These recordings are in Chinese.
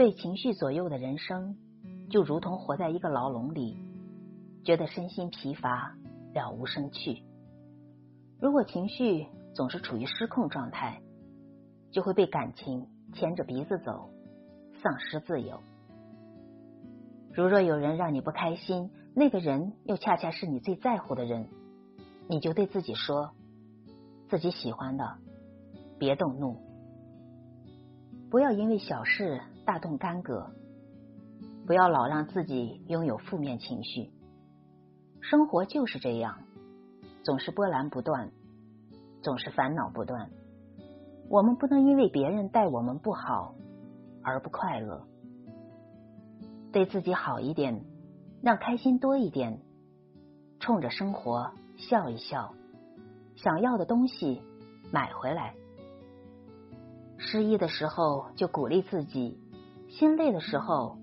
被情绪左右的人生，就如同活在一个牢笼里，觉得身心疲乏，了无生趣。如果情绪总是处于失控状态，就会被感情牵着鼻子走，丧失自由。如若有人让你不开心，那个人又恰恰是你最在乎的人，你就对自己说：自己喜欢的，别动怒，不要因为小事大动干戈，不要老让自己拥有负面情绪。生活就是这样。总是波澜不断，总是烦恼不断。我们不能因为别人待我们不好而不快乐，对自己好一点，让开心多一点，冲着生活笑一笑，想要的东西买回来。失意的时候就鼓励自己，心累的时候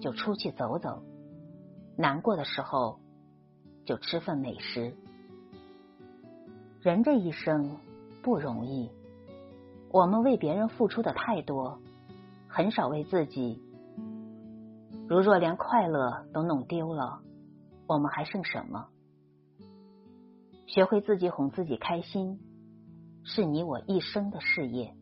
就出去走走，难过的时候就吃份美食。人这一生不容易，我们为别人付出的太多，很少为自己。如若连快乐都弄丢了，我们还剩什么？学会自己哄自己开心，是你我一生的事业。